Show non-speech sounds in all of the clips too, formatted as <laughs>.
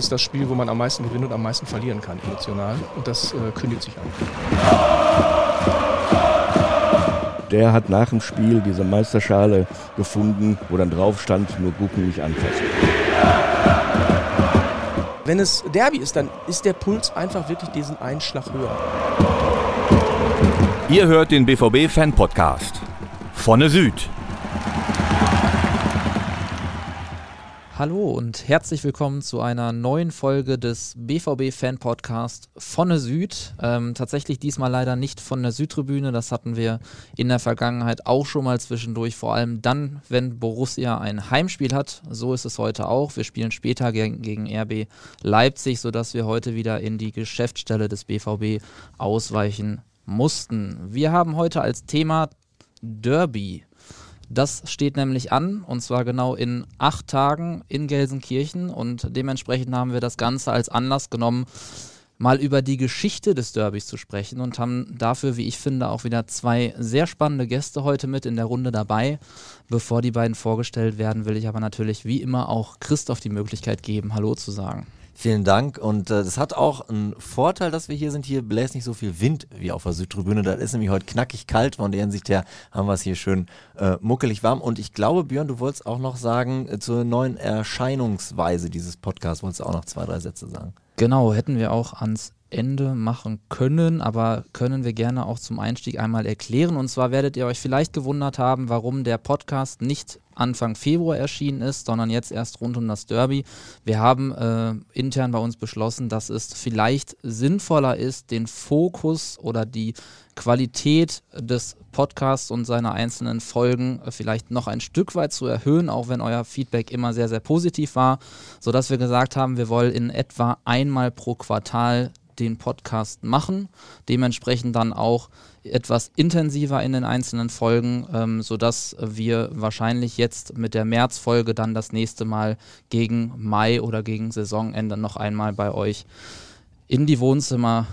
ist das Spiel, wo man am meisten gewinnen und am meisten verlieren kann, emotional. Und das äh, kündigt sich an. Der hat nach dem Spiel diese Meisterschale gefunden, wo dann drauf stand, nur gucken, nicht anfassen. Wenn es Derby ist, dann ist der Puls einfach wirklich diesen einen Schlag höher. Ihr hört den BVB Fan Podcast. Vonne Süd. Hallo und herzlich willkommen zu einer neuen Folge des BVB Fan Podcast von der Süd. Ähm, tatsächlich diesmal leider nicht von der Südtribüne. Das hatten wir in der Vergangenheit auch schon mal zwischendurch. Vor allem dann, wenn Borussia ein Heimspiel hat. So ist es heute auch. Wir spielen später gegen, gegen RB Leipzig, sodass wir heute wieder in die Geschäftsstelle des BVB ausweichen mussten. Wir haben heute als Thema Derby. Das steht nämlich an und zwar genau in acht Tagen in Gelsenkirchen und dementsprechend haben wir das Ganze als Anlass genommen, mal über die Geschichte des Derbys zu sprechen und haben dafür, wie ich finde, auch wieder zwei sehr spannende Gäste heute mit in der Runde dabei. Bevor die beiden vorgestellt werden, will ich aber natürlich wie immer auch Christoph die Möglichkeit geben, Hallo zu sagen. Vielen Dank. Und äh, das hat auch einen Vorteil, dass wir hier sind. Hier bläst nicht so viel Wind wie auf der Südtribüne. Da ist nämlich heute knackig kalt. Von der Hinsicht her haben wir es hier schön äh, muckelig warm. Und ich glaube, Björn, du wolltest auch noch sagen, äh, zur neuen Erscheinungsweise dieses Podcasts, wolltest du auch noch zwei, drei Sätze sagen. Genau, hätten wir auch ans Ende machen können, aber können wir gerne auch zum Einstieg einmal erklären. Und zwar werdet ihr euch vielleicht gewundert haben, warum der Podcast nicht Anfang Februar erschienen ist, sondern jetzt erst rund um das Derby. Wir haben äh, intern bei uns beschlossen, dass es vielleicht sinnvoller ist, den Fokus oder die Qualität des Podcasts und seiner einzelnen Folgen äh, vielleicht noch ein Stück weit zu erhöhen, auch wenn euer Feedback immer sehr, sehr positiv war, sodass wir gesagt haben, wir wollen in etwa einmal pro Quartal den Podcast machen, dementsprechend dann auch etwas intensiver in den einzelnen Folgen, ähm, sodass wir wahrscheinlich jetzt mit der Märzfolge dann das nächste Mal gegen Mai oder gegen Saisonende noch einmal bei euch in die Wohnzimmer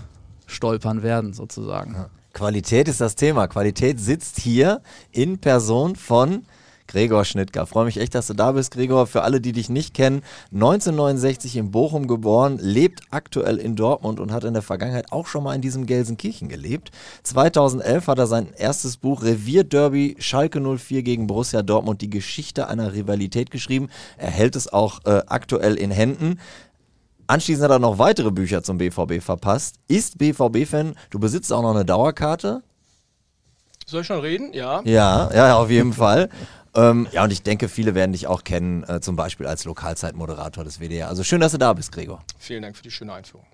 stolpern werden, sozusagen. Qualität ist das Thema. Qualität sitzt hier in Person von Gregor Schnittger. Freue mich echt, dass du da bist, Gregor. Für alle, die dich nicht kennen, 1969 in Bochum geboren, lebt aktuell in Dortmund und hat in der Vergangenheit auch schon mal in diesem Gelsenkirchen gelebt. 2011 hat er sein erstes Buch Revierderby Schalke 04 gegen Borussia Dortmund, die Geschichte einer Rivalität geschrieben. Er hält es auch äh, aktuell in Händen. Anschließend hat er noch weitere Bücher zum BVB verpasst. Ist BVB-Fan. Du besitzt auch noch eine Dauerkarte. Soll ich schon reden? Ja. Ja, ja, auf jeden <laughs> Fall. Ähm, ja, und ich denke, viele werden dich auch kennen, äh, zum Beispiel als Lokalzeitmoderator des WDR. Also schön, dass du da bist, Gregor. Vielen Dank für die schöne Einführung.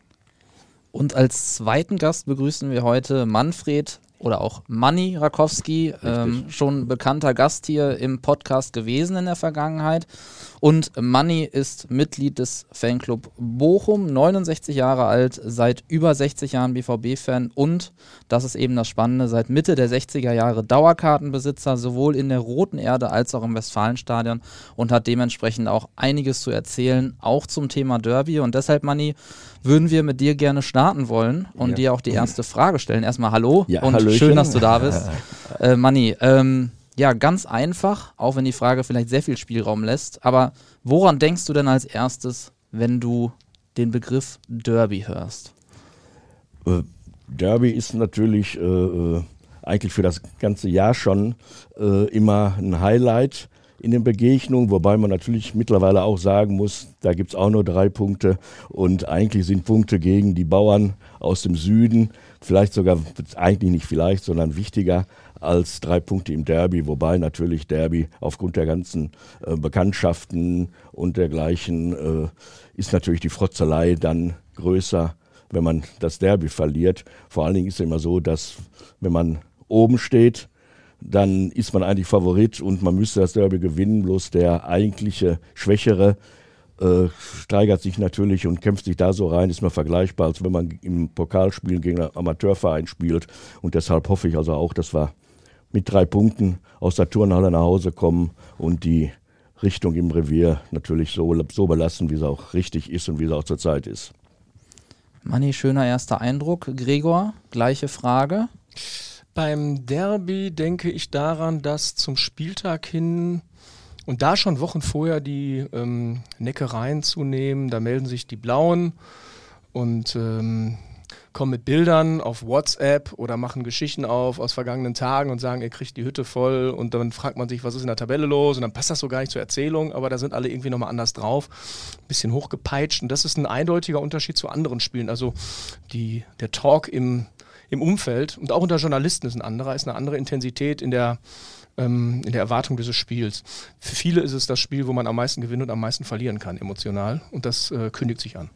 Und als zweiten Gast begrüßen wir heute Manfred oder auch Manny Rakowski, ähm, schon bekannter Gast hier im Podcast gewesen in der Vergangenheit. Und Manny ist Mitglied des Fanclub Bochum, 69 Jahre alt, seit über 60 Jahren BVB-Fan und, das ist eben das Spannende, seit Mitte der 60er Jahre Dauerkartenbesitzer, sowohl in der Roten Erde als auch im Westfalenstadion und hat dementsprechend auch einiges zu erzählen, auch zum Thema Derby. Und deshalb, Manny, würden wir mit dir gerne starten wollen und ja. dir auch die erste Frage stellen. Erstmal Hallo ja, und Hallöchen. schön, dass du da bist. <laughs> äh, Manni, ähm, ja, ganz einfach, auch wenn die Frage vielleicht sehr viel Spielraum lässt, aber woran denkst du denn als erstes, wenn du den Begriff Derby hörst? Äh, Derby ist natürlich äh, äh eigentlich für das ganze Jahr schon äh, immer ein Highlight in den Begegnungen, wobei man natürlich mittlerweile auch sagen muss, da gibt es auch nur drei Punkte und eigentlich sind Punkte gegen die Bauern aus dem Süden, vielleicht sogar, eigentlich nicht vielleicht, sondern wichtiger als drei Punkte im Derby, wobei natürlich Derby aufgrund der ganzen äh, Bekanntschaften und dergleichen äh, ist natürlich die Frotzelei dann größer, wenn man das Derby verliert. Vor allen Dingen ist es immer so, dass wenn man oben steht, dann ist man eigentlich Favorit und man müsste das Derby gewinnen. Bloß der eigentliche Schwächere äh, steigert sich natürlich und kämpft sich da so rein, ist mir vergleichbar, als wenn man im Pokalspielen gegen einen Amateurverein spielt. Und deshalb hoffe ich also auch, dass wir mit drei Punkten aus der Turnhalle nach Hause kommen und die Richtung im Revier natürlich so, so belassen, wie sie auch richtig ist und wie sie auch zurzeit ist. Manni, schöner erster Eindruck. Gregor, gleiche Frage. Beim Derby denke ich daran, dass zum Spieltag hin Und da schon Wochen vorher die ähm, Neckereien zu nehmen, da melden sich die Blauen und ähm, kommen mit Bildern auf WhatsApp oder machen Geschichten auf aus vergangenen Tagen und sagen, ihr kriegt die Hütte voll und dann fragt man sich, was ist in der Tabelle los und dann passt das so gar nicht zur Erzählung, aber da sind alle irgendwie nochmal anders drauf, ein bisschen hochgepeitscht und das ist ein eindeutiger Unterschied zu anderen Spielen. Also die, der Talk im, im Umfeld und auch unter Journalisten ist ein anderer, ist eine andere Intensität in der ähm, in der Erwartung dieses Spiels. Für viele ist es das Spiel, wo man am meisten gewinnen und am meisten verlieren kann, emotional. Und das äh, kündigt sich an.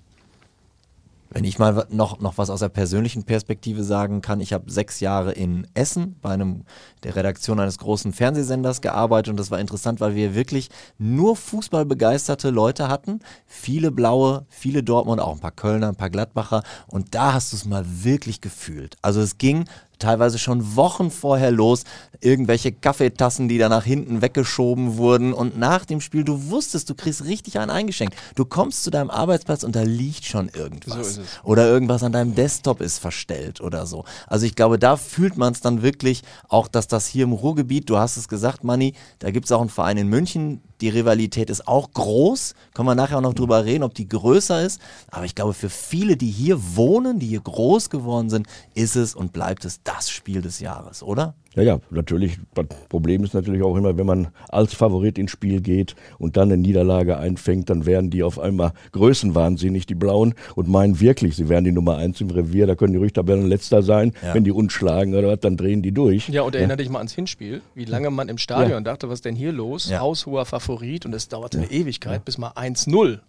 Wenn ich mal noch, noch was aus der persönlichen Perspektive sagen kann, ich habe sechs Jahre in Essen bei einem, der Redaktion eines großen Fernsehsenders gearbeitet und das war interessant, weil wir wirklich nur fußballbegeisterte Leute hatten. Viele Blaue, viele Dortmund, auch ein paar Kölner, ein paar Gladbacher und da hast du es mal wirklich gefühlt. Also es ging teilweise schon Wochen vorher los. Irgendwelche Kaffeetassen, die da nach hinten weggeschoben wurden. Und nach dem Spiel, du wusstest, du kriegst richtig einen eingeschenkt. Du kommst zu deinem Arbeitsplatz und da liegt schon irgendwas. So oder irgendwas an deinem Desktop ist verstellt oder so. Also ich glaube, da fühlt man es dann wirklich auch, dass das hier im Ruhrgebiet, du hast es gesagt, Manni, da gibt es auch einen Verein in München, die Rivalität ist auch groß. Können wir nachher auch noch drüber reden, ob die größer ist. Aber ich glaube, für viele, die hier wohnen, die hier groß geworden sind, ist es und bleibt es das Spiel des Jahres, oder? Ja, ja, natürlich. Das Problem ist natürlich auch immer, wenn man als Favorit ins Spiel geht und dann eine Niederlage einfängt, dann werden die auf einmal größenwahnsinnig, die Blauen, und meinen wirklich, sie wären die Nummer eins im Revier. Da können die ruhig Tabellenletzter sein. Ja. Wenn die uns schlagen oder was, dann drehen die durch. Ja, und erinnere ja. dich mal ans Hinspiel, wie lange man im Stadion ja. dachte, was ist denn hier los? Ja. Haushoher Favorit und es dauerte eine Ewigkeit, bis mal 1-0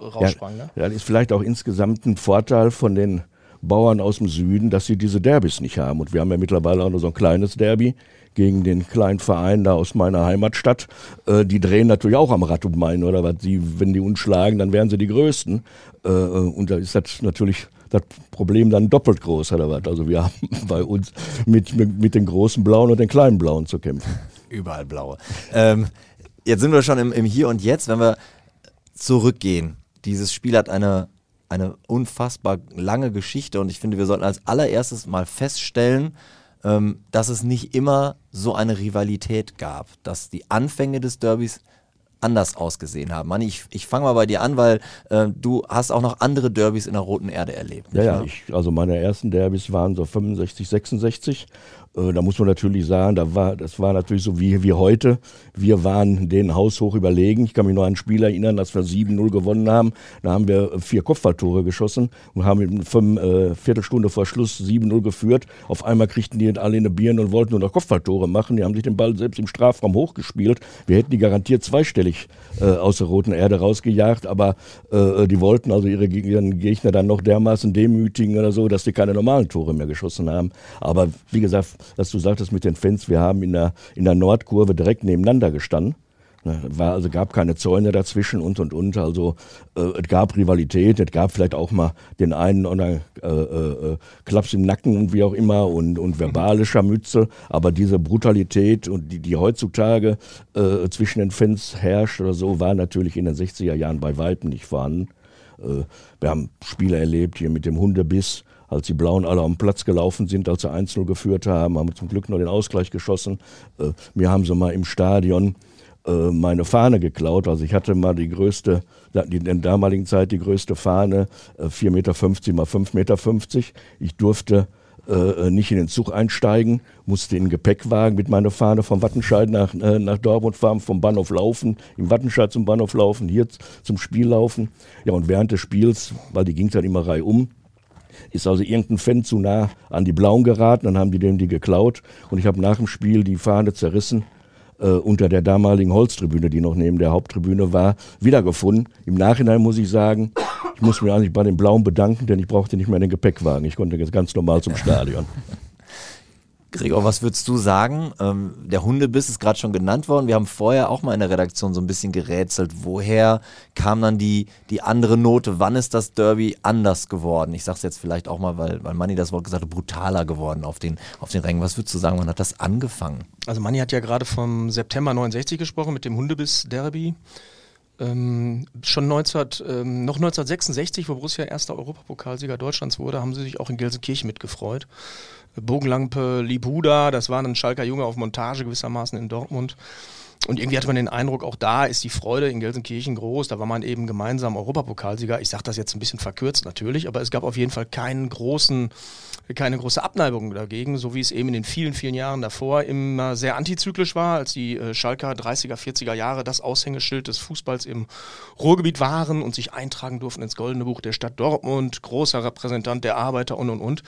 raussprang. Ne? Ja, das ist vielleicht auch insgesamt ein Vorteil von den Bauern aus dem Süden, dass sie diese Derbys nicht haben. Und wir haben ja mittlerweile auch nur so ein kleines Derby gegen den kleinen Verein da aus meiner Heimatstadt. Äh, die drehen natürlich auch am Rad und meinen, oder was? Sie, wenn die uns schlagen, dann wären sie die Größten. Äh, und da ist das natürlich das Problem dann doppelt groß, oder was? Also wir <laughs> haben bei uns mit, mit, mit den großen Blauen und den kleinen Blauen zu kämpfen. Überall Blaue. Ähm, jetzt sind wir schon im, im Hier und Jetzt, wenn wir zurückgehen. Dieses Spiel hat eine eine unfassbar lange Geschichte und ich finde, wir sollten als allererstes mal feststellen, ähm, dass es nicht immer so eine Rivalität gab, dass die Anfänge des Derbys anders ausgesehen haben. Manni, ich, ich fange mal bei dir an, weil äh, du hast auch noch andere Derbys in der Roten Erde erlebt. Ja, ja, ich, also meine ersten Derbys waren so 65, 66 äh, da muss man natürlich sagen, da war, das war natürlich so wie, wie heute. Wir waren denen haushoch überlegen. Ich kann mich nur an ein Spiel erinnern, dass wir 7-0 gewonnen haben. Da haben wir vier Kopfballtore geschossen und haben in fünf äh, Viertelstunde vor Schluss 7-0 geführt. Auf einmal kriegten die alle eine Birne und wollten nur noch Kopfballtore machen. Die haben sich den Ball selbst im Strafraum hochgespielt. Wir hätten die garantiert zweistellig äh, aus der roten Erde rausgejagt, aber äh, die wollten also ihre, Gegner dann noch dermaßen demütigen oder so, dass sie keine normalen Tore mehr geschossen haben. Aber wie gesagt, dass du sagtest mit den Fans, wir haben in der, in der Nordkurve direkt nebeneinander gestanden. Ne, war also gab keine Zäune dazwischen und und und. Also äh, es gab Rivalität, es gab vielleicht auch mal den einen oder äh, äh, Klaps im Nacken und wie auch immer und, und verbale Scharmützel. Aber diese Brutalität und die, die heutzutage äh, zwischen den Fans herrscht oder so, war natürlich in den 60er Jahren bei Weitem nicht vorhanden. Äh, wir haben Spiele erlebt hier mit dem Hundebiss als die Blauen alle am Platz gelaufen sind, als sie 1-0 geführt haben, haben wir zum Glück noch den Ausgleich geschossen. Äh, mir haben sie mal im Stadion äh, meine Fahne geklaut. Also ich hatte mal die größte, in der damaligen Zeit die größte Fahne, äh, 4,50 Meter mal 5,50 Meter. Ich durfte äh, nicht in den Zug einsteigen, musste in den Gepäckwagen mit meiner Fahne vom Wattenscheid nach, äh, nach Dortmund fahren, vom Bahnhof laufen, im Wattenscheid zum Bahnhof laufen, hier zum Spiel laufen. Ja, und während des Spiels, weil die ging dann immer reihum, ist also irgendein Fan zu nah an die Blauen geraten, dann haben die dem die geklaut und ich habe nach dem Spiel die Fahne zerrissen äh, unter der damaligen Holztribüne, die noch neben der Haupttribüne war, wiedergefunden. Im Nachhinein muss ich sagen, ich muss mich eigentlich bei den Blauen bedanken, denn ich brauchte nicht mehr den Gepäckwagen. Ich konnte ganz normal zum Stadion. Gregor, was würdest du sagen? Ähm, der Hundebiss ist gerade schon genannt worden. Wir haben vorher auch mal in der Redaktion so ein bisschen gerätselt. Woher kam dann die, die andere Note? Wann ist das Derby anders geworden? Ich sage es jetzt vielleicht auch mal, weil, weil Manni das Wort gesagt hat, brutaler geworden auf den, auf den Rängen. Was würdest du sagen, wann hat das angefangen? Also Manni hat ja gerade vom September 69 gesprochen mit dem Hundebiss-Derby. Ähm, schon 19, ähm, noch 1966, wo Borussia erster Europapokalsieger Deutschlands wurde, haben sie sich auch in Gelsenkirchen mitgefreut. Bogenlampe Libuda, das war ein Schalker Junge auf Montage gewissermaßen in Dortmund. Und irgendwie hatte man den Eindruck, auch da ist die Freude in Gelsenkirchen groß. Da war man eben gemeinsam Europapokalsieger. Ich sage das jetzt ein bisschen verkürzt natürlich, aber es gab auf jeden Fall keinen großen keine große Abneigung dagegen, so wie es eben in den vielen, vielen Jahren davor immer sehr antizyklisch war, als die äh, Schalker 30er, 40er Jahre das Aushängeschild des Fußballs im Ruhrgebiet waren und sich eintragen durften ins Goldene Buch der Stadt Dortmund, großer Repräsentant der Arbeiter und und und.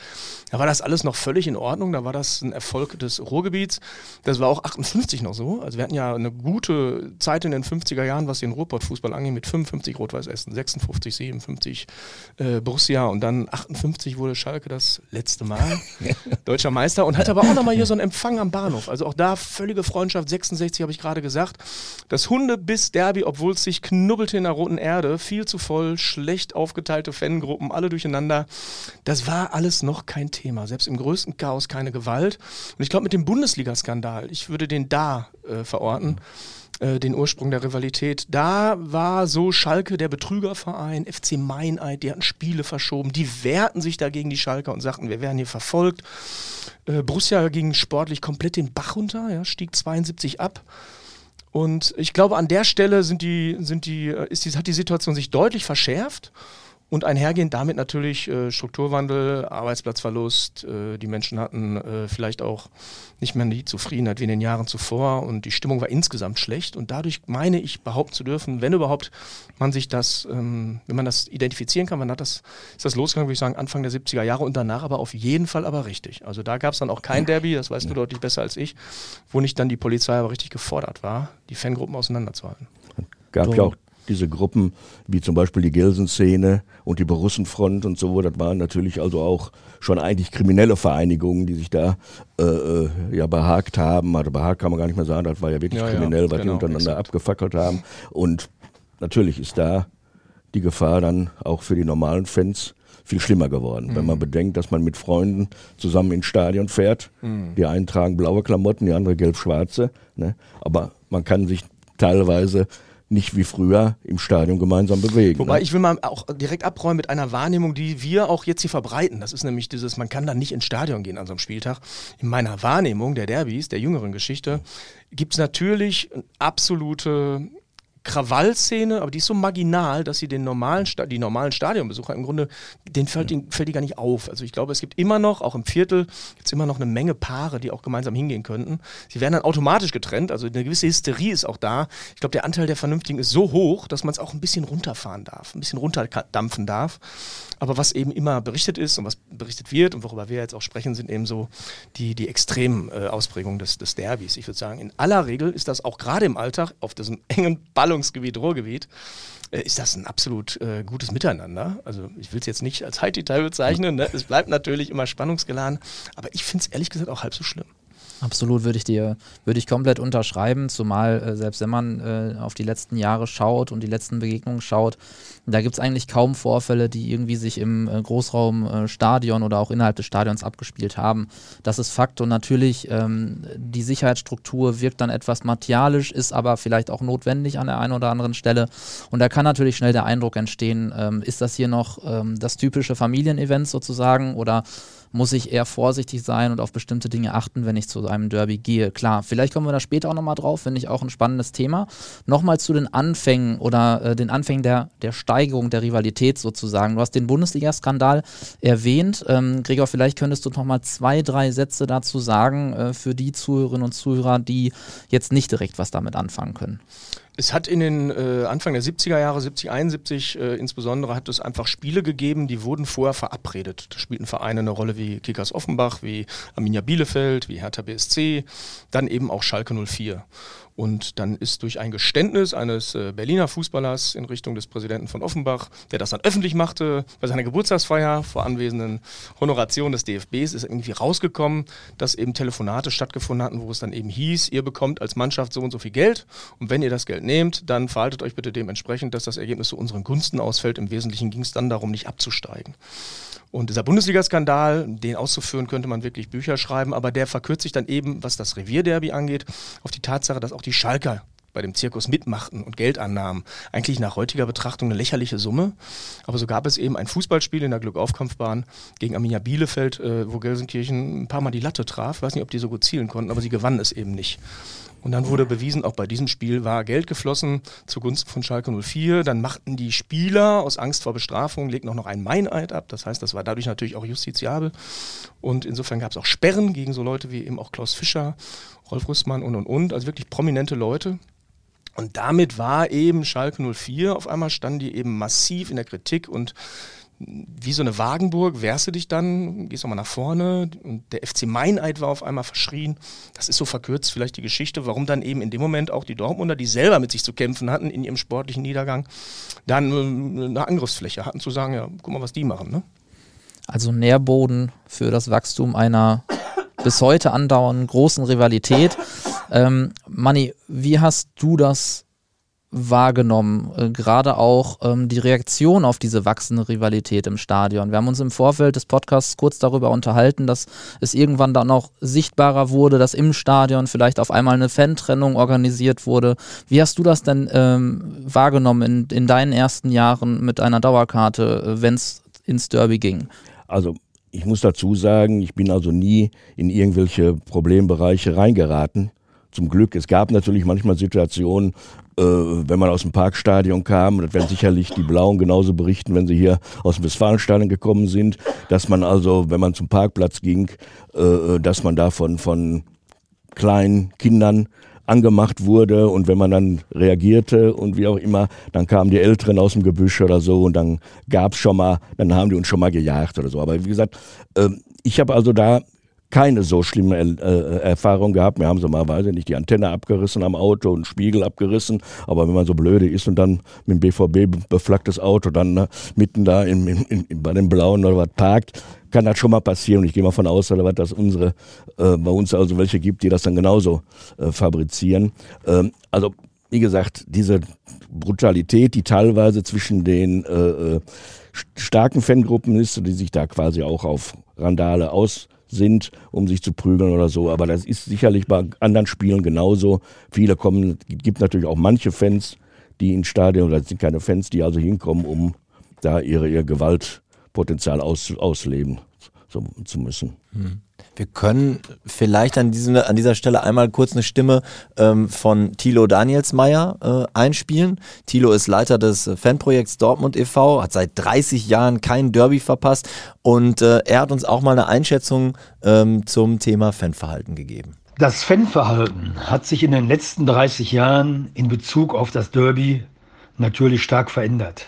Da war das alles noch völlig in Ordnung, da war das ein Erfolg des Ruhrgebiets. Das war auch 58 noch so. Also wir hatten ja eine gute Zeit in den 50er Jahren, was den Ruhrpott-Fußball angeht, mit 55 Rot-Weiß Essen, 56, 57 äh, Borussia und dann 58 wurde Schalke das letzte Mal <laughs> deutscher Meister und hatte aber auch nochmal hier so einen Empfang am Bahnhof. Also auch da völlige Freundschaft, 66 habe ich gerade gesagt. Das Hunde-Biss-Derby, obwohl es sich knubbelte in der roten Erde, viel zu voll, schlecht aufgeteilte Fangruppen, alle durcheinander. Das war alles noch kein Thema. Selbst im größten Chaos keine Gewalt. Und ich glaube, mit dem Bundesliga-Skandal, ich würde den da äh, verorten. Mhm äh, den Ursprung der Rivalität. Da war so Schalke der Betrügerverein, FC Meineid, die hatten Spiele verschoben, die wehrten sich dagegen die Schalker und sagten, wir werden hier verfolgt. Äh, Borussia ging sportlich komplett den Bach runter, ja, stieg 72 ab. Und ich glaube, an der Stelle sind die, sind die, äh, ist die, hat die Situation sich deutlich verschärft. Und einhergehend damit natürlich äh, Strukturwandel, Arbeitsplatzverlust. Äh, die Menschen hatten äh, vielleicht auch nicht mehr die Zufriedenheit wie in den Jahren zuvor und die Stimmung war insgesamt schlecht. Und dadurch meine ich behaupten zu dürfen, wenn überhaupt man sich das, ähm, wenn man das identifizieren kann, wann hat das, ist das losgegangen, würde ich sagen, Anfang der 70er Jahre und danach aber auf jeden Fall aber richtig. Also da gab es dann auch kein Derby, das weißt du deutlich besser als ich, wo nicht dann die Polizei aber richtig gefordert war, die Fangruppen auseinanderzuhalten. Gab ja auch diese Gruppen, wie zum Beispiel die Gelsen-Szene und die Borussenfront und so, das waren natürlich also auch schon eigentlich kriminelle Vereinigungen, die sich da äh, äh ja behagt haben. Also behagt kann man gar nicht mehr sagen, das war ja wirklich ja, kriminell, ja, genau, die untereinander exakt. abgefackelt haben. Und natürlich ist da die Gefahr dann auch für die normalen Fans viel schlimmer geworden. Mhm. Wenn man mhm. bedenkt, dass man mit Freunden zusammen ins Stadion fährt, mhm. die einen tragen blaue Klamotten, die andere gelb-schwarze, ne? aber man kann sich teilweise nicht wie früher im Stadion gemeinsam bewegen. Wobei ne? ich will mal auch direkt abräumen mit einer Wahrnehmung, die wir auch jetzt hier verbreiten. Das ist nämlich dieses, man kann da nicht ins Stadion gehen an so einem Spieltag. In meiner Wahrnehmung der Derbys, der jüngeren Geschichte, gibt es natürlich absolute Krawallszene, aber die ist so marginal, dass sie den normalen die normalen Stadionbesucher im Grunde, den fällt, den fällt die gar nicht auf. Also ich glaube, es gibt immer noch, auch im Viertel, gibt es immer noch eine Menge Paare, die auch gemeinsam hingehen könnten. Sie werden dann automatisch getrennt, also eine gewisse Hysterie ist auch da. Ich glaube, der Anteil der Vernünftigen ist so hoch, dass man es auch ein bisschen runterfahren darf, ein bisschen runterdampfen darf. Aber was eben immer berichtet ist und was berichtet wird und worüber wir jetzt auch sprechen, sind eben so die, die extremen äh, Ausprägungen des, des Derbys. Ich würde sagen, in aller Regel ist das auch gerade im Alltag auf diesem engen Ballungsgebiet, Ruhrgebiet, äh, ist das ein absolut äh, gutes Miteinander. Also ich will es jetzt nicht als High-Detail bezeichnen, ne? es bleibt natürlich immer spannungsgeladen, aber ich finde es ehrlich gesagt auch halb so schlimm. Absolut würde ich dir, würde ich komplett unterschreiben, zumal äh, selbst wenn man äh, auf die letzten Jahre schaut und die letzten Begegnungen schaut, da gibt es eigentlich kaum Vorfälle, die irgendwie sich im äh, Großraumstadion oder auch innerhalb des Stadions abgespielt haben. Das ist Fakt und natürlich ähm, die Sicherheitsstruktur wirkt dann etwas martialisch, ist aber vielleicht auch notwendig an der einen oder anderen Stelle und da kann natürlich schnell der Eindruck entstehen, ähm, ist das hier noch ähm, das typische Familienevent sozusagen oder muss ich eher vorsichtig sein und auf bestimmte Dinge achten, wenn ich zu einem Derby gehe. Klar, vielleicht kommen wir da später auch nochmal drauf, finde ich auch ein spannendes Thema. Nochmal zu den Anfängen oder äh, den Anfängen der, der Steigerung der Rivalität sozusagen. Du hast den Bundesliga-Skandal erwähnt. Ähm, Gregor, vielleicht könntest du nochmal zwei, drei Sätze dazu sagen äh, für die Zuhörerinnen und Zuhörer, die jetzt nicht direkt was damit anfangen können. Es hat in den äh, Anfang der 70er Jahre, 70, 71 äh, insbesondere, hat es einfach Spiele gegeben, die wurden vorher verabredet. Da spielten Vereine eine Rolle wie Kickers Offenbach, wie Arminia Bielefeld, wie Hertha BSC, dann eben auch Schalke 04. Und dann ist durch ein Geständnis eines äh, Berliner Fußballers in Richtung des Präsidenten von Offenbach, der das dann öffentlich machte, bei seiner Geburtstagsfeier vor anwesenden Honoration des DFBs, ist irgendwie rausgekommen, dass eben Telefonate stattgefunden hatten, wo es dann eben hieß, ihr bekommt als Mannschaft so und so viel Geld und wenn ihr das Geld nehmt, dann verhaltet euch bitte dementsprechend, dass das Ergebnis zu unseren Gunsten ausfällt. Im Wesentlichen ging es dann darum, nicht abzusteigen. Und dieser Bundesliga-Skandal, den auszuführen, könnte man wirklich Bücher schreiben, aber der verkürzt sich dann eben, was das Revierderby angeht, auf die Tatsache, dass auch die Schalker bei dem Zirkus mitmachten und Geld annahmen. Eigentlich nach heutiger Betrachtung eine lächerliche Summe. Aber so gab es eben ein Fußballspiel in der Glückaufkampfbahn gegen Arminia Bielefeld, äh, wo Gelsenkirchen ein paar Mal die Latte traf. Ich weiß nicht, ob die so gut zielen konnten, aber sie gewannen es eben nicht. Und dann wurde bewiesen, auch bei diesem Spiel war Geld geflossen zugunsten von Schalke 04. Dann machten die Spieler aus Angst vor Bestrafung, legten auch noch einen Meineid ab. Das heißt, das war dadurch natürlich auch justiziabel. Und insofern gab es auch Sperren gegen so Leute wie eben auch Klaus Fischer, Rolf Rüstmann und und und. Also wirklich prominente Leute. Und damit war eben Schalke 04, auf einmal standen die eben massiv in der Kritik und wie so eine Wagenburg, wehrst du dich dann, gehst nochmal nach vorne und der FC Meineid war auf einmal verschrien. Das ist so verkürzt vielleicht die Geschichte, warum dann eben in dem Moment auch die Dortmunder, die selber mit sich zu kämpfen hatten in ihrem sportlichen Niedergang, dann äh, eine Angriffsfläche hatten zu sagen, ja, guck mal, was die machen. Ne? Also Nährboden für das Wachstum einer bis heute andauernden großen Rivalität. Ähm, Manni, wie hast du das wahrgenommen? Äh, Gerade auch ähm, die Reaktion auf diese wachsende Rivalität im Stadion. Wir haben uns im Vorfeld des Podcasts kurz darüber unterhalten, dass es irgendwann dann auch sichtbarer wurde, dass im Stadion vielleicht auf einmal eine Fantrennung organisiert wurde. Wie hast du das denn ähm, wahrgenommen in, in deinen ersten Jahren mit einer Dauerkarte, äh, wenn es ins Derby ging? Also ich muss dazu sagen, ich bin also nie in irgendwelche Problembereiche reingeraten. Zum Glück. Es gab natürlich manchmal Situationen, wenn man aus dem Parkstadion kam, das werden sicherlich die Blauen genauso berichten, wenn sie hier aus dem Westfalenstadion gekommen sind, dass man also, wenn man zum Parkplatz ging, äh, dass man da von, kleinen Kindern angemacht wurde und wenn man dann reagierte und wie auch immer, dann kamen die Älteren aus dem Gebüsch oder so und dann gab's schon mal, dann haben die uns schon mal gejagt oder so. Aber wie gesagt, äh, ich habe also da keine so schlimme äh, Erfahrung gehabt. Wir haben so mal, weiß ich nicht, die Antenne abgerissen am Auto und Spiegel abgerissen. Aber wenn man so blöde ist und dann mit dem BVB beflaggtes Auto dann ne, mitten da in, in, in, bei den Blauen oder was parkt, kann das schon mal passieren. Und ich gehe mal von aus, dass unsere, äh, bei uns also welche gibt, die das dann genauso äh, fabrizieren. Ähm, also, wie gesagt, diese Brutalität, die teilweise zwischen den äh, äh starken Fangruppen ist, die sich da quasi auch auf Randale aus sind, um sich zu prügeln oder so. Aber das ist sicherlich bei anderen Spielen genauso. Viele kommen, gibt natürlich auch manche Fans, die ins Stadion, oder sind keine Fans, die also hinkommen, um da ihre, ihr Gewaltpotenzial aus, ausleben so, zu müssen. Hm. Wir können vielleicht an, diesem, an dieser Stelle einmal kurz eine Stimme ähm, von Thilo Danielsmeier äh, einspielen. Thilo ist Leiter des Fanprojekts Dortmund e.V., hat seit 30 Jahren kein Derby verpasst und äh, er hat uns auch mal eine Einschätzung ähm, zum Thema Fanverhalten gegeben. Das Fanverhalten hat sich in den letzten 30 Jahren in Bezug auf das Derby natürlich stark verändert.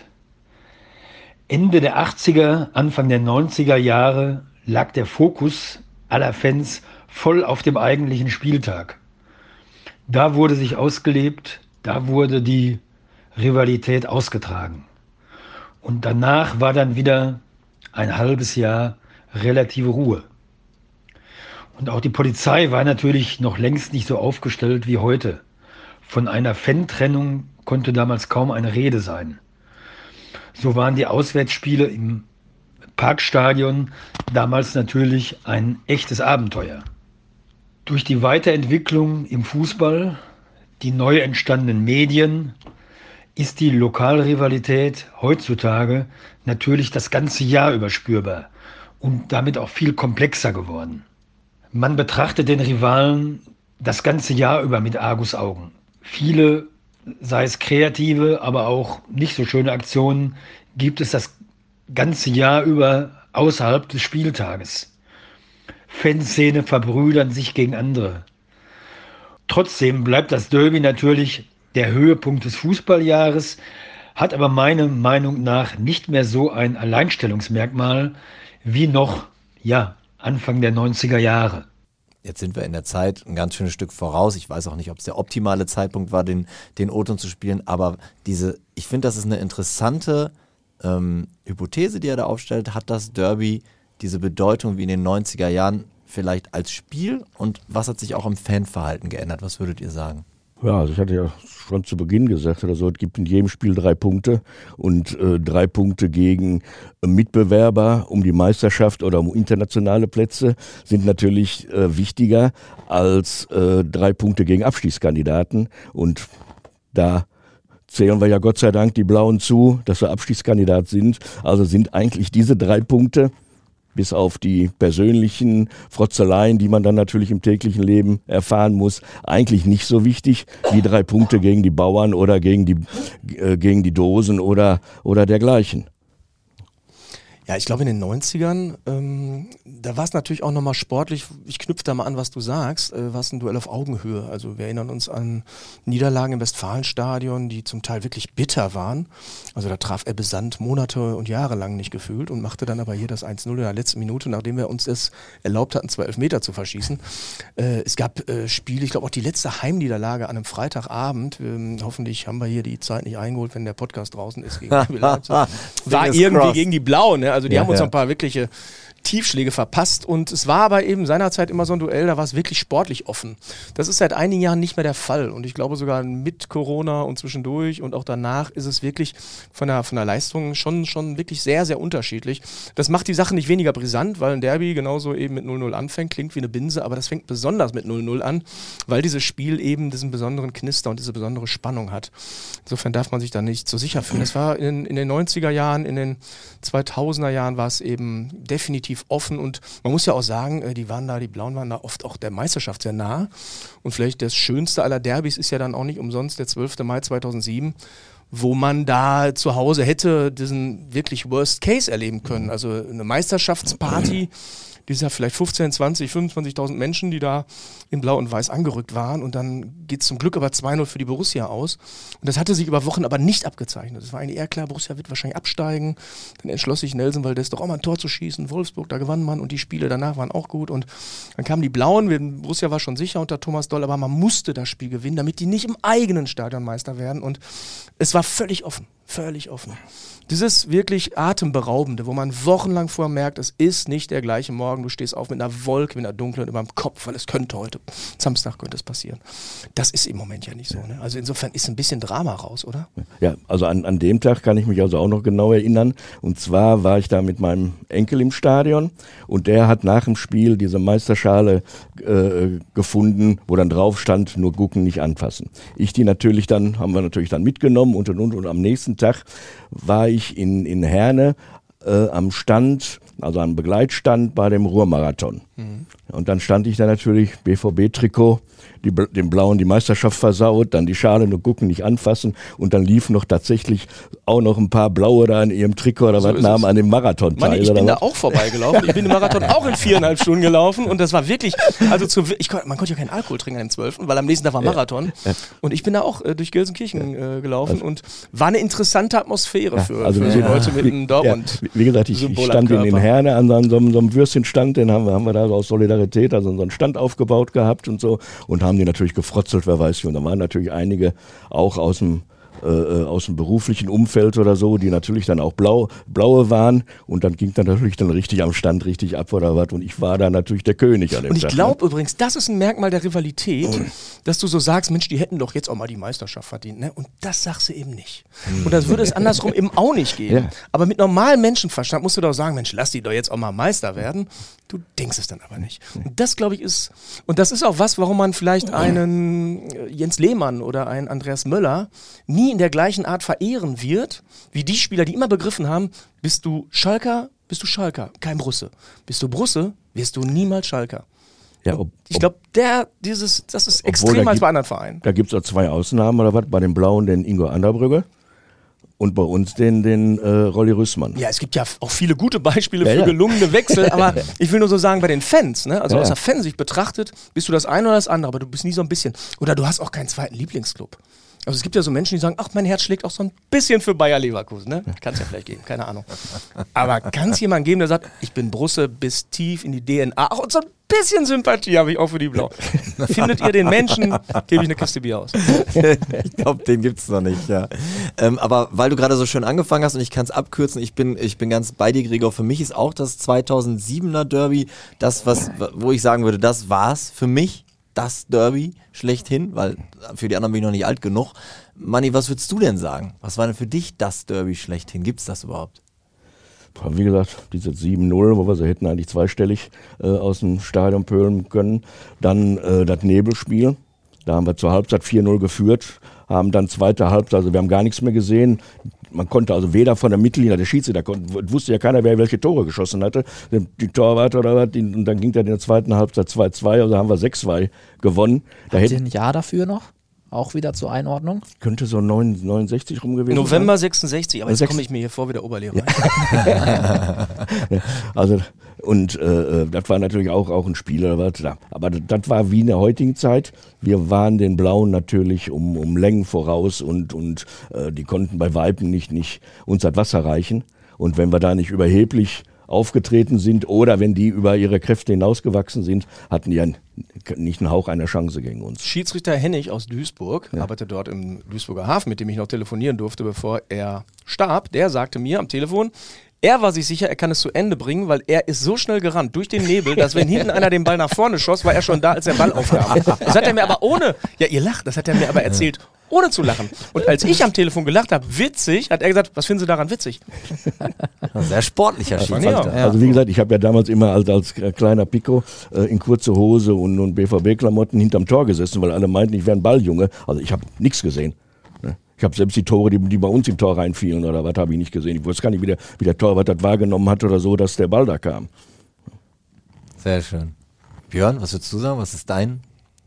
Ende der 80er, Anfang der 90er Jahre lag der Fokus aller Fans voll auf dem eigentlichen Spieltag. Da wurde sich ausgelebt, da wurde die Rivalität ausgetragen. Und danach war dann wieder ein halbes Jahr relative Ruhe. Und auch die Polizei war natürlich noch längst nicht so aufgestellt wie heute. Von einer Fan-Trennung konnte damals kaum eine Rede sein. So waren die Auswärtsspiele im Parkstadion damals natürlich ein echtes Abenteuer. Durch die Weiterentwicklung im Fußball, die neu entstandenen Medien, ist die Lokalrivalität heutzutage natürlich das ganze Jahr über spürbar und damit auch viel komplexer geworden. Man betrachtet den Rivalen das ganze Jahr über mit Argusaugen. Viele, sei es kreative, aber auch nicht so schöne Aktionen, gibt es das ganze Jahr über außerhalb des Spieltages. Fanszene verbrüdern sich gegen andere. Trotzdem bleibt das Derby natürlich der Höhepunkt des Fußballjahres, hat aber meiner Meinung nach nicht mehr so ein Alleinstellungsmerkmal wie noch, ja, Anfang der 90er Jahre. Jetzt sind wir in der Zeit ein ganz schönes Stück voraus. Ich weiß auch nicht, ob es der optimale Zeitpunkt war, den, den Oton zu spielen, aber diese, ich finde, das ist eine interessante ähm, Hypothese, die er da aufstellt, hat das Derby diese Bedeutung wie in den 90er Jahren vielleicht als Spiel und was hat sich auch im Fanverhalten geändert? Was würdet ihr sagen? Ja, also ich hatte ja schon zu Beginn gesagt oder so, es gibt in jedem Spiel drei Punkte und äh, drei Punkte gegen äh, Mitbewerber um die Meisterschaft oder um internationale Plätze sind natürlich äh, wichtiger als äh, drei Punkte gegen Abstiegskandidaten und da zählen wir ja Gott sei Dank die Blauen zu, dass wir Abstiegskandidat sind. Also sind eigentlich diese drei Punkte bis auf die persönlichen Frotzeleien, die man dann natürlich im täglichen Leben erfahren muss, eigentlich nicht so wichtig wie drei Punkte gegen die Bauern oder gegen die, äh, gegen die Dosen oder, oder dergleichen. Ja, ich glaube in den 90ern, ähm, da war es natürlich auch nochmal sportlich, ich knüpfe da mal an, was du sagst, äh, war es ein Duell auf Augenhöhe. Also wir erinnern uns an Niederlagen im Westfalenstadion, die zum Teil wirklich bitter waren. Also da traf Ebbe Sand Monate und Jahre lang nicht gefühlt und machte dann aber hier das 1-0 in der letzten Minute, nachdem wir uns es erlaubt hatten, zwei Elfmeter zu verschießen. Äh, es gab äh, Spiele, ich glaube auch die letzte Heimniederlage an einem Freitagabend, ähm, hoffentlich haben wir hier die Zeit nicht eingeholt, wenn der Podcast draußen ist, gegen <laughs> war irgendwie gegen die Blauen. Ne? Also die ja, haben uns ja. ein paar wirkliche Tiefschläge verpasst und es war aber eben seinerzeit immer so ein Duell, da war es wirklich sportlich offen. Das ist seit einigen Jahren nicht mehr der Fall und ich glaube sogar mit Corona und zwischendurch und auch danach ist es wirklich von der, von der Leistung schon, schon wirklich sehr, sehr unterschiedlich. Das macht die Sache nicht weniger brisant, weil ein Derby genauso eben mit 0-0 anfängt, klingt wie eine Binse, aber das fängt besonders mit 0-0 an, weil dieses Spiel eben diesen besonderen Knister und diese besondere Spannung hat. Insofern darf man sich da nicht so sicher fühlen. Das war in, in den 90er Jahren, in den 2000er Jahren war es eben definitiv relativ offen und man muss ja auch sagen, äh, die waren da, die Blauen waren da oft auch der Meisterschaft sehr nah. Und vielleicht das schönste aller Derbys ist ja dann auch nicht umsonst der 12. Mai 2007 wo man da zu Hause hätte diesen wirklich Worst Case erleben können. Also eine Meisterschaftsparty dieses Jahr vielleicht 15, 20, 25.000 Menschen, die da in Blau und Weiß angerückt waren. Und dann geht es zum Glück aber 2-0 für die Borussia aus. Und das hatte sich über Wochen aber nicht abgezeichnet. Es war eigentlich eher klar, Borussia wird wahrscheinlich absteigen. Dann entschloss sich Nelson Valdez doch auch mal ein Tor zu schießen. Wolfsburg, da gewann man und die Spiele danach waren auch gut. Und dann kamen die Blauen. Borussia war schon sicher unter Thomas Doll, aber man musste das Spiel gewinnen, damit die nicht im eigenen Stadion Meister werden. Und es war völlig offen. Völlig offen. Dieses wirklich atemberaubende, wo man wochenlang vorher merkt, es ist nicht der gleiche Morgen, du stehst auf mit einer Wolke, mit einer dunklen über dem Kopf, weil es könnte heute, Samstag könnte es passieren. Das ist im Moment ja nicht so. Ne? Also insofern ist ein bisschen Drama raus, oder? Ja, also an, an dem Tag kann ich mich also auch noch genau erinnern. Und zwar war ich da mit meinem Enkel im Stadion und der hat nach dem Spiel diese Meisterschale äh, gefunden, wo dann drauf stand, nur gucken, nicht anfassen. Ich die natürlich dann, haben wir natürlich dann mitgenommen und und und und am nächsten Tag war ich in, in Herne äh, am Stand, also am Begleitstand bei dem Ruhrmarathon. Mhm. Und dann stand ich da natürlich BVB-Trikot die, den Blauen die Meisterschaft versaut, dann die Schale nur gucken, nicht anfassen und dann liefen noch tatsächlich auch noch ein paar Blaue da in ihrem Trikot oder so was nahmen an dem Marathon teil. Ich bin da auch vorbeigelaufen. Ich bin den Marathon <laughs> auch in viereinhalb Stunden gelaufen und das war wirklich, also zu, ich, man konnte ja keinen Alkohol trinken an dem 12., weil am nächsten Tag war Marathon und ich bin da auch äh, durch Gelsenkirchen äh, gelaufen also, und war eine interessante Atmosphäre für, also für so Leute mit einem Dortmund. Ja, wie gesagt, ich, ich stand in den Herne an so, so, so einem Würstchenstand, den haben wir, haben wir da aus Solidarität, also so einen Stand aufgebaut gehabt und so und haben die natürlich gefrotzelt, wer weiß wie. Und da waren natürlich einige auch aus dem äh, äh, aus dem beruflichen Umfeld oder so, die natürlich dann auch blau, blaue waren und dann ging dann natürlich dann richtig am Stand richtig ab oder was und ich war da natürlich der König an dem Und ich glaube ne? übrigens, das ist ein Merkmal der Rivalität, oh. dass du so sagst, Mensch, die hätten doch jetzt auch mal die Meisterschaft verdient, ne? Und das sagst du eben nicht. Und das würde es andersrum eben auch nicht geben. Ja. Aber mit normalem Menschenverstand musst du doch sagen, Mensch, lass die doch jetzt auch mal Meister werden. Du denkst es dann aber nicht. Und das, glaube ich, ist, und das ist auch was, warum man vielleicht einen äh, Jens Lehmann oder einen Andreas Möller nie in der gleichen Art verehren wird, wie die Spieler, die immer begriffen haben, bist du Schalker, bist du Schalker, kein Brusse. Bist du Brusse, wirst du niemals Schalker. Ja, ob, ich glaube, der, dieses, das ist extrem als bei anderen Vereinen. Da gibt es auch zwei Ausnahmen oder was, bei den Blauen den Ingo Anderbrügge und bei uns den, den äh, Rolli Rüssmann. Ja, es gibt ja auch viele gute Beispiele ja, für gelungene Wechsel, <laughs> aber ich will nur so sagen, bei den Fans, ne? also ja, aus der Fansicht betrachtet, bist du das eine oder das andere, aber du bist nie so ein bisschen. Oder du hast auch keinen zweiten Lieblingsclub. Also es gibt ja so Menschen, die sagen, ach, mein Herz schlägt auch so ein bisschen für Bayer Leverkusen. Ne? Kann es ja vielleicht geben, keine Ahnung. Aber kann es jemanden geben, der sagt, ich bin Brusse bis tief in die DNA. Ach, und so ein bisschen Sympathie habe ich auch für die Blau. Findet ihr den Menschen, gebe ich eine Kiste Bier aus. <laughs> ich glaube, den gibt es noch nicht, ja. Ähm, aber weil du gerade so schön angefangen hast und ich kann es abkürzen, ich bin, ich bin ganz bei dir, Gregor. Für mich ist auch das 2007er Derby das, was, wo ich sagen würde, das war's für mich das Derby schlechthin, weil für die anderen bin ich noch nicht alt genug. Manni, was würdest du denn sagen? Was war denn für dich das Derby schlechthin? Gibt es das überhaupt? Wie gesagt, diese 7-0, wo wir sie hätten eigentlich zweistellig äh, aus dem Stadion pölen können. Dann äh, das Nebelspiel. Da haben wir zur Halbzeit 4-0 geführt, haben dann zweite Halbzeit, also wir haben gar nichts mehr gesehen. Man konnte also weder von der Mittellinie, der Schiedsrichter konnte, wusste ja keiner, wer welche Tore geschossen hatte. Die Torwart oder was, und dann ging der in der zweiten Halbzeit 2-2, also haben wir 6-2 gewonnen. Da Habt ihr ein Jahr dafür noch? Auch wieder zur Einordnung? Könnte so 69 rum gewesen November 66, aber jetzt komme ich mir hier vor wie der Oberlehrer. <laughs> also, und äh, äh, das war natürlich auch, auch ein Spieler. Aber das war wie in der heutigen Zeit. Wir waren den Blauen natürlich um, um Längen voraus und, und äh, die konnten bei Weipen nicht, nicht uns das Wasser reichen. Und wenn wir da nicht überheblich aufgetreten sind oder wenn die über ihre Kräfte hinausgewachsen sind, hatten die ja nicht einen Hauch einer Chance gegen uns. Schiedsrichter Hennig aus Duisburg, ja. arbeitet dort im Duisburger Hafen, mit dem ich noch telefonieren durfte, bevor er starb, der sagte mir am Telefon, er war sich sicher, er kann es zu Ende bringen, weil er ist so schnell gerannt durch den Nebel, dass wenn hinten einer den Ball nach vorne schoss, war er schon da, als der Ball aufkam. Das hat er mir aber ohne, ja ihr lacht, das hat er mir aber erzählt, ohne zu lachen. Und als ich am Telefon gelacht habe, witzig, hat er gesagt, was finden Sie daran witzig? Sehr sportlicher Schiedsrichter. Ja. Also wie gesagt, ich habe ja damals immer als, als kleiner Pico äh, in kurze Hose und, und BVB-Klamotten hinterm Tor gesessen, weil alle meinten, ich wäre ein Balljunge. Also ich habe nichts gesehen. Ich habe selbst die Tore, die, die bei uns im Tor reinfielen oder was, habe ich nicht gesehen. Ich wusste gar nicht, wie der, wie der Torwart das wahrgenommen hat oder so, dass der Ball da kam. Sehr schön. Björn, was würdest du sagen? Was ist dein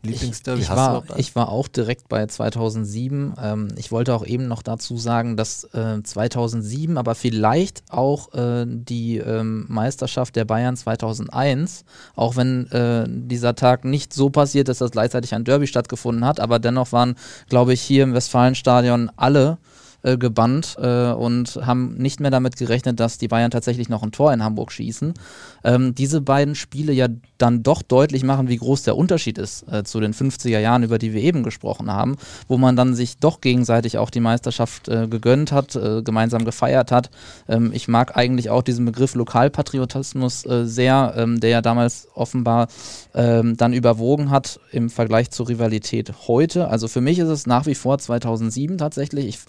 Lieblingsderby? Ich, ich, war, ich war auch direkt bei 2007. Ähm, ich wollte auch eben noch dazu sagen, dass äh, 2007, aber vielleicht auch äh, die ähm, Meisterschaft der Bayern 2001, auch wenn äh, dieser Tag nicht so passiert ist, dass gleichzeitig ein Derby stattgefunden hat, aber dennoch waren, glaube ich, hier im Westfalenstadion alle äh, gebannt äh, und haben nicht mehr damit gerechnet, dass die Bayern tatsächlich noch ein Tor in Hamburg schießen. Ähm, diese beiden Spiele ja dann doch deutlich machen, wie groß der Unterschied ist äh, zu den 50er Jahren, über die wir eben gesprochen haben, wo man dann sich doch gegenseitig auch die Meisterschaft äh, gegönnt hat, äh, gemeinsam gefeiert hat. Ähm, ich mag eigentlich auch diesen Begriff Lokalpatriotismus äh, sehr, ähm, der ja damals offenbar ähm, dann überwogen hat im Vergleich zur Rivalität heute. Also für mich ist es nach wie vor 2007 tatsächlich. Ich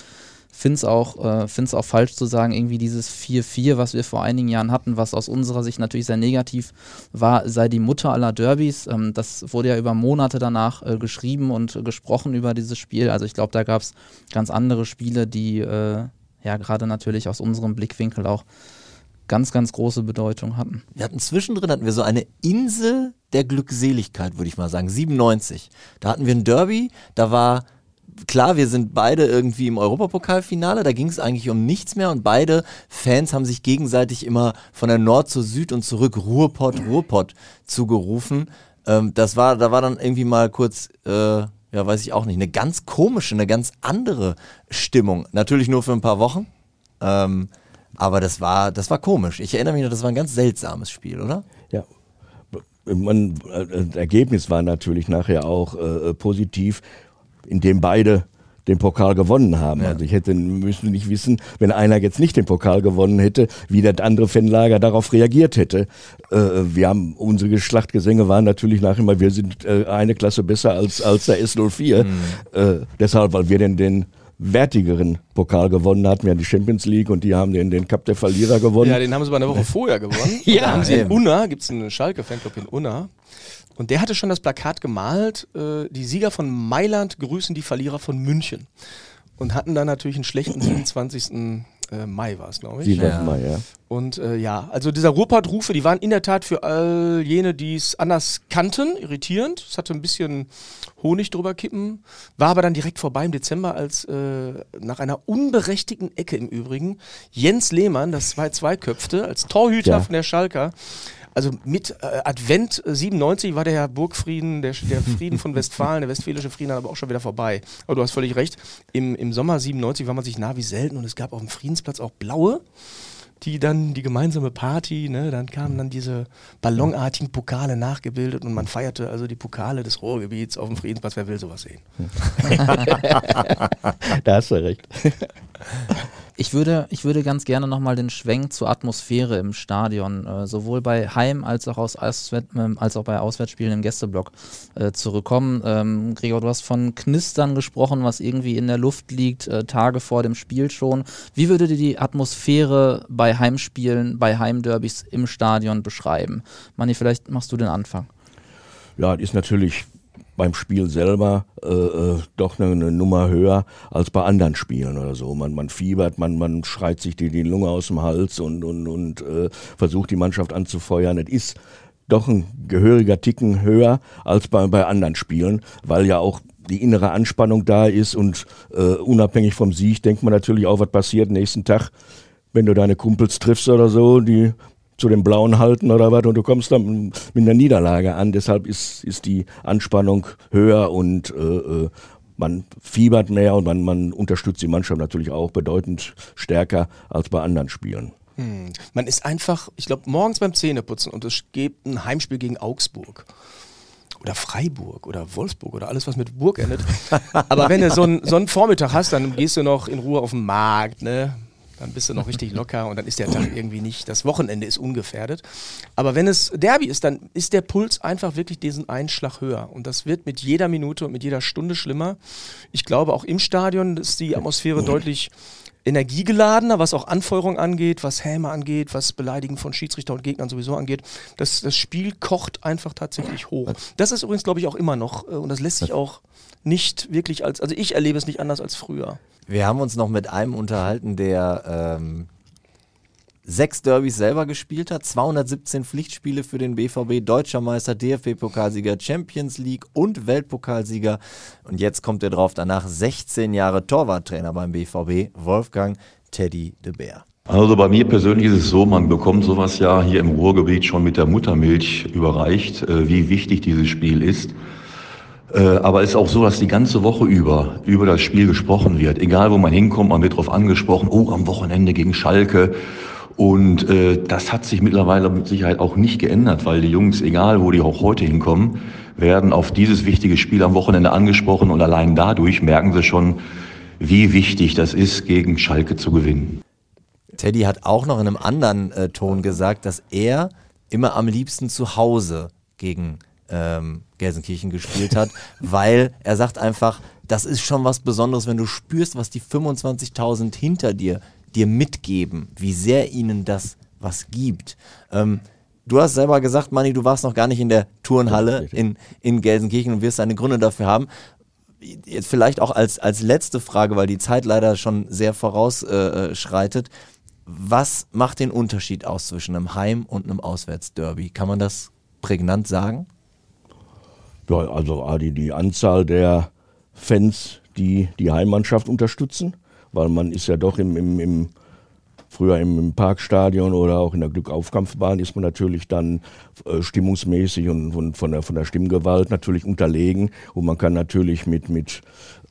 finde es auch, äh, auch falsch zu sagen, irgendwie dieses 4-4, was wir vor einigen Jahren hatten, was aus unserer Sicht natürlich sehr negativ war, sei die Mutter aller Derbys. Ähm, das wurde ja über Monate danach äh, geschrieben und gesprochen über dieses Spiel. Also ich glaube, da gab es ganz andere Spiele, die äh, ja gerade natürlich aus unserem Blickwinkel auch ganz, ganz große Bedeutung hatten. Wir hatten zwischendrin hatten wir so eine Insel der Glückseligkeit, würde ich mal sagen, 97. Da hatten wir ein Derby, da war klar, wir sind beide irgendwie im Europapokalfinale, da ging es eigentlich um nichts mehr und beide Fans haben sich gegenseitig immer von der Nord zur Süd und zurück Ruhrpott, Ruhrpott zugerufen. Ähm, das war, da war dann irgendwie mal kurz, äh, ja, weiß ich auch nicht, eine ganz komische, eine ganz andere Stimmung. Natürlich nur für ein paar Wochen. Ähm, aber das war, das war komisch. Ich erinnere mich noch, das war ein ganz seltsames Spiel, oder? Ja, man, äh, das Ergebnis war natürlich nachher auch äh, positiv in dem beide den Pokal gewonnen haben. Ja. Also ich hätte müssen nicht wissen, wenn einer jetzt nicht den Pokal gewonnen hätte, wie das andere Fanlager darauf reagiert hätte. Äh, wir haben unsere Schlachtgesänge waren natürlich nachher immer, wir sind äh, eine Klasse besser als als der S04. Mhm. Äh, deshalb, weil wir denn den wertigeren Pokal gewonnen hatten. Wir haben die Champions League und die haben den, den Cup der Verlierer gewonnen. Ja, den haben sie aber eine Woche vorher gewonnen. <laughs> ja, da haben sie in Unna, gibt es einen Schalke-Fanclub in Unna, und der hatte schon das Plakat gemalt, äh, die Sieger von Mailand grüßen die Verlierer von München. Und hatten dann natürlich einen schlechten 27. Äh, Mai war es, glaube ich. 7. Ja. Mai, ja. Und äh, ja, also dieser Ruhrpott-Rufe, die waren in der Tat für all jene, die es anders kannten, irritierend. Es hatte ein bisschen Honig drüber kippen, war aber dann direkt vorbei im Dezember, als äh, nach einer unberechtigten Ecke im Übrigen Jens Lehmann, das 2-2 köpfte, als Torhüter ja. von der Schalker, also mit äh, Advent 97 war der Burgfrieden, der, der Frieden von Westfalen, der westfälische Frieden, aber auch schon wieder vorbei. Aber du hast völlig recht. Im, Im Sommer 97 war man sich nah wie selten und es gab auf dem Friedensplatz auch blaue die dann die gemeinsame Party, ne, dann kamen dann diese ballonartigen Pokale nachgebildet und man feierte also die Pokale des Ruhrgebiets auf dem Friedensplatz. Wer will sowas sehen? <laughs> da hast du recht. <laughs> Ich würde, ich würde ganz gerne nochmal den Schwenk zur Atmosphäre im Stadion, äh, sowohl bei Heim- als auch, aus Auswärt, äh, als auch bei Auswärtsspielen im Gästeblock äh, zurückkommen. Ähm, Gregor, du hast von Knistern gesprochen, was irgendwie in der Luft liegt, äh, Tage vor dem Spiel schon. Wie würdet ihr die Atmosphäre bei Heimspielen, bei Heimderbys im Stadion beschreiben? Manni, vielleicht machst du den Anfang. Ja, ist natürlich beim Spiel selber äh, äh, doch eine, eine, Nummer höher als bei anderen Spielen oder so. Man, man fiebert, man, man schreit sich die, die Lunge aus dem Hals und, und, und äh, versucht die Mannschaft anzufeuern. Es ist doch ein gehöriger Ticken höher als bei, bei anderen Spielen, weil ja auch die innere Anspannung da ist und äh, unabhängig vom Sieg denkt man natürlich auch, was passiert nächsten Tag, wenn du deine Kumpels triffst oder so, die zu den Blauen halten oder was und du kommst dann mit einer Niederlage an. Deshalb ist, ist die Anspannung höher und äh, äh, man fiebert mehr und man, man unterstützt die Mannschaft natürlich auch bedeutend stärker als bei anderen Spielen. Hm. Man ist einfach, ich glaube, morgens beim Zähneputzen und es gibt ein Heimspiel gegen Augsburg oder Freiburg oder Wolfsburg oder alles, was mit Burg endet. <laughs> Aber wenn du so einen, so einen Vormittag hast, dann gehst du noch in Ruhe auf den Markt, ne? Dann bist du noch richtig locker und dann ist der Tag irgendwie nicht, das Wochenende ist ungefährdet. Aber wenn es Derby ist, dann ist der Puls einfach wirklich diesen Einschlag höher. Und das wird mit jeder Minute und mit jeder Stunde schlimmer. Ich glaube, auch im Stadion ist die Atmosphäre deutlich energiegeladener, was auch Anfeuerung angeht, was Häme angeht, was Beleidigen von Schiedsrichter und Gegnern sowieso angeht. Das, das Spiel kocht einfach tatsächlich hoch. Das ist übrigens, glaube ich, auch immer noch. Äh, und das lässt sich auch nicht wirklich als, also ich erlebe es nicht anders als früher. Wir haben uns noch mit einem unterhalten, der ähm, sechs Derbys selber gespielt hat, 217 Pflichtspiele für den BVB, Deutscher Meister, DFB-Pokalsieger, Champions League und Weltpokalsieger. Und jetzt kommt er drauf, danach 16 Jahre Torwarttrainer beim BVB, Wolfgang Teddy de Beer. Also bei mir persönlich ist es so, man bekommt sowas ja hier im Ruhrgebiet schon mit der Muttermilch überreicht, äh, wie wichtig dieses Spiel ist. Äh, aber es ist auch so, dass die ganze Woche über über das Spiel gesprochen wird. Egal wo man hinkommt, man wird darauf angesprochen, oh, am Wochenende gegen Schalke. Und äh, das hat sich mittlerweile mit Sicherheit auch nicht geändert, weil die Jungs, egal wo die auch heute hinkommen, werden auf dieses wichtige Spiel am Wochenende angesprochen und allein dadurch merken sie schon, wie wichtig das ist, gegen Schalke zu gewinnen. Teddy hat auch noch in einem anderen äh, Ton gesagt, dass er immer am liebsten zu Hause gegen ähm, Gelsenkirchen gespielt hat, <laughs> weil er sagt einfach, das ist schon was Besonderes, wenn du spürst, was die 25.000 hinter dir dir mitgeben, wie sehr ihnen das was gibt. Ähm, du hast selber gesagt, Manni, du warst noch gar nicht in der Turnhalle in, in Gelsenkirchen und wirst deine Gründe dafür haben. Jetzt vielleicht auch als, als letzte Frage, weil die Zeit leider schon sehr vorausschreitet. Äh, was macht den Unterschied aus zwischen einem Heim- und einem Auswärtsderby? Kann man das prägnant sagen? Ja, also die, die Anzahl der Fans, die die Heimmannschaft unterstützen, weil man ist ja doch im, im, im früher im, im, Parkstadion oder auch in der Glückaufkampfbahn ist man natürlich dann äh, stimmungsmäßig und, und, von, der, von der Stimmgewalt natürlich unterlegen. Und man kann natürlich mit, mit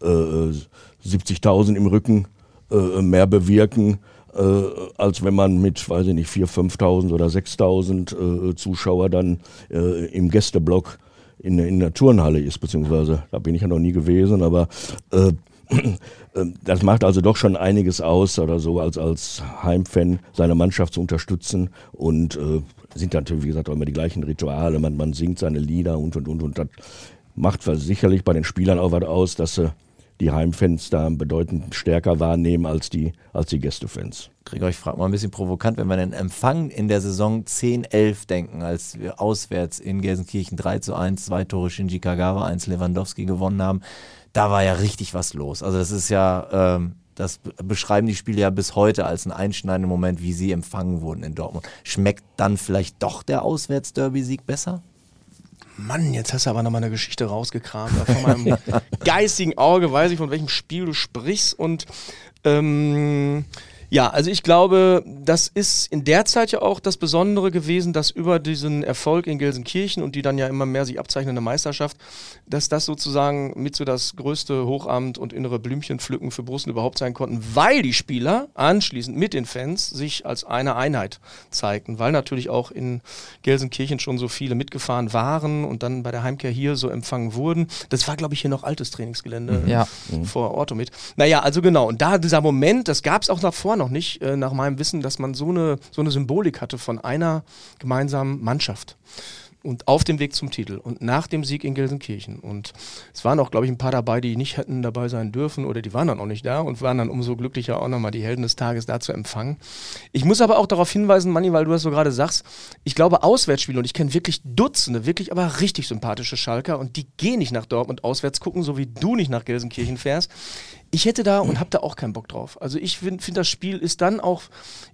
äh, 70.000 im Rücken äh, mehr bewirken, äh, als wenn man mit, weiß ich nicht, 4.000, 5.000 oder 6.000 äh, Zuschauer dann äh, im Gästeblock in, in der Turnhalle ist, beziehungsweise da bin ich ja noch nie gewesen, aber <clears throat> das macht also doch schon einiges aus oder so, als, als Heimfan seine Mannschaft zu unterstützen und äh, sind natürlich, wie gesagt, auch immer die gleichen Rituale, man, man singt seine Lieder und und und und das macht sicherlich bei den Spielern auch was aus, dass sie die Heimfans da bedeutend stärker wahrnehmen als die, als die Gästefans. Gregor, ich frage mal ein bisschen provokant, wenn wir den Empfang in der Saison 10-11 denken, als wir auswärts in Gelsenkirchen 3 zu 1, zwei Tore Shinji Kagawa, eins Lewandowski gewonnen haben, da war ja richtig was los. Also das ist ja, ähm, das beschreiben die Spiele ja bis heute als einen einschneidenden Moment, wie sie empfangen wurden in Dortmund. Schmeckt dann vielleicht doch der Auswärts-Derby-Sieg besser? Mann, jetzt hast du aber nochmal eine Geschichte rausgekramt. Von meinem <laughs> geistigen Auge weiß ich, von welchem Spiel du sprichst. Und ähm, ja, also ich glaube, das ist in der Zeit ja auch das Besondere gewesen, dass über diesen Erfolg in Gelsenkirchen und die dann ja immer mehr sich abzeichnende Meisterschaft, dass das sozusagen mit so das größte Hochamt und innere Blümchenpflücken für Borussen überhaupt sein konnten, weil die Spieler anschließend mit den Fans sich als eine Einheit zeigten, weil natürlich auch in Gelsenkirchen schon so viele mitgefahren waren und dann bei der Heimkehr hier so empfangen wurden. Das war, glaube ich, hier noch altes Trainingsgelände mhm. ja. vor Orto mit. Naja, also genau. Und da dieser Moment, das gab es auch davor noch nicht, äh, nach meinem Wissen, dass man so eine, so eine Symbolik hatte von einer gemeinsamen Mannschaft. und auf dem Weg zum Titel und nach dem Sieg in Gelsenkirchen. Und es waren auch, glaube ich, ein paar dabei, die nicht hätten dabei sein dürfen oder die waren dann auch nicht da und waren dann umso glücklicher auch nochmal die Helden des Tages da zu empfangen. Ich muss aber auch darauf hinweisen, Manni, weil du das so gerade sagst, ich glaube Auswärtsspiele und ich kenne wirklich Dutzende, wirklich aber richtig sympathische Schalker und die gehen nicht nach Dortmund auswärts gucken, so wie du nicht nach Gelsenkirchen fährst. Ich hätte da und habe da auch keinen Bock drauf. Also ich finde, find, das Spiel ist dann auch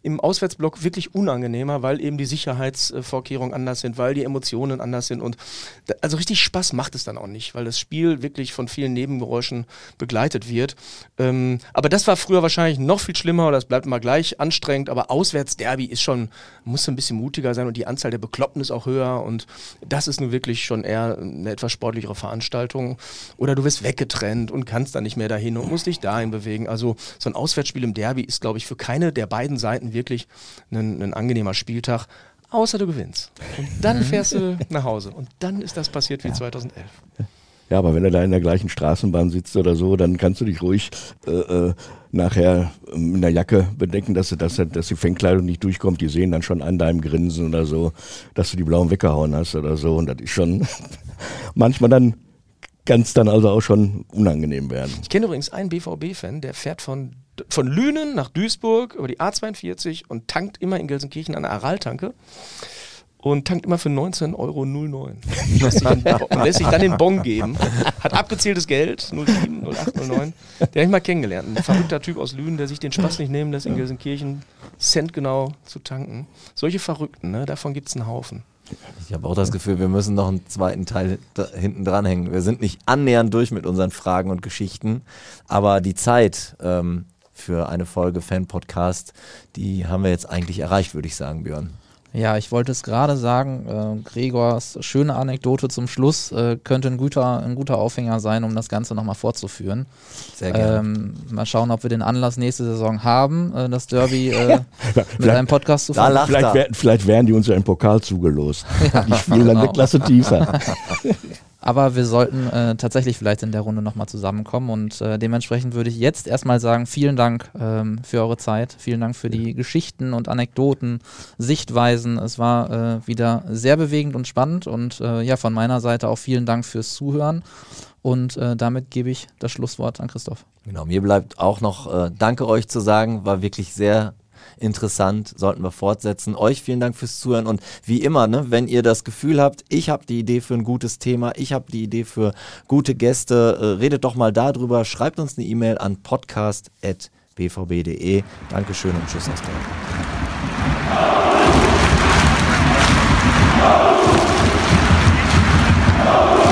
im Auswärtsblock wirklich unangenehmer, weil eben die Sicherheitsvorkehrungen anders sind, weil die Emotionen anders sind und da, also richtig Spaß macht es dann auch nicht, weil das Spiel wirklich von vielen Nebengeräuschen begleitet wird. Ähm, aber das war früher wahrscheinlich noch viel schlimmer, das bleibt immer gleich anstrengend, aber Auswärtsderby ist schon, muss ein bisschen mutiger sein und die Anzahl der Bekloppten ist auch höher und das ist nun wirklich schon eher eine etwas sportlichere Veranstaltung. Oder du wirst weggetrennt und kannst dann nicht mehr dahin und musst musst dich dahin bewegen. Also so ein Auswärtsspiel im Derby ist, glaube ich, für keine der beiden Seiten wirklich ein, ein angenehmer Spieltag. Außer du gewinnst. Und dann mhm. fährst du <laughs> nach Hause. Und dann ist das passiert wie ja. 2011. Ja, aber wenn du da in der gleichen Straßenbahn sitzt oder so, dann kannst du dich ruhig äh, äh, nachher in der Jacke bedenken, dass, dass, dass die Fängkleidung nicht durchkommt. Die sehen dann schon an deinem Grinsen oder so, dass du die blauen weggehauen hast oder so. Und das ist schon <laughs> manchmal dann kann es dann also auch schon unangenehm werden. Ich kenne übrigens einen BVB-Fan, der fährt von, von Lünen nach Duisburg über die A42 und tankt immer in Gelsenkirchen an der Aral-Tanke und tankt immer für 19,09 Euro. <laughs> Lässt sich, lässt sich dann den Bon geben. Hat abgezähltes Geld, 07, 08, 09. Den habe ich mal kennengelernt. Ein verrückter Typ aus Lünen, der sich den Spaß nicht nehmen lässt, in Gelsenkirchen centgenau zu tanken. Solche Verrückten, ne? davon gibt es einen Haufen. Ich habe auch das Gefühl, wir müssen noch einen zweiten Teil hinten dranhängen. Wir sind nicht annähernd durch mit unseren Fragen und Geschichten, aber die Zeit ähm, für eine Folge Fan-Podcast, die haben wir jetzt eigentlich erreicht, würde ich sagen, Björn. Ja, ich wollte es gerade sagen, äh, Gregors schöne Anekdote zum Schluss äh, könnte ein guter, ein guter Aufhänger sein, um das Ganze nochmal fortzuführen. Sehr gerne. Ähm, mal schauen, ob wir den Anlass nächste Saison haben, äh, das Derby äh, <laughs> mit einem Podcast zu fahren. Vielleicht, wär, vielleicht werden die uns einen Pokal zugelost. Ja, <laughs> die spielen genau. dann eine Klasse tiefer. <laughs> Aber wir sollten äh, tatsächlich vielleicht in der Runde nochmal zusammenkommen und äh, dementsprechend würde ich jetzt erstmal sagen, vielen Dank ähm, für eure Zeit, vielen Dank für die Geschichten und Anekdoten, Sichtweisen. Es war äh, wieder sehr bewegend und spannend und äh, ja, von meiner Seite auch vielen Dank fürs Zuhören und äh, damit gebe ich das Schlusswort an Christoph. Genau, mir bleibt auch noch äh, Danke euch zu sagen, war wirklich sehr interessant, sollten wir fortsetzen. Euch vielen Dank fürs Zuhören und wie immer, ne, wenn ihr das Gefühl habt, ich habe die Idee für ein gutes Thema, ich habe die Idee für gute Gäste, äh, redet doch mal darüber, schreibt uns eine E-Mail an podcast.bvb.de. Dankeschön und Tschüss aus Dortmund. Oh!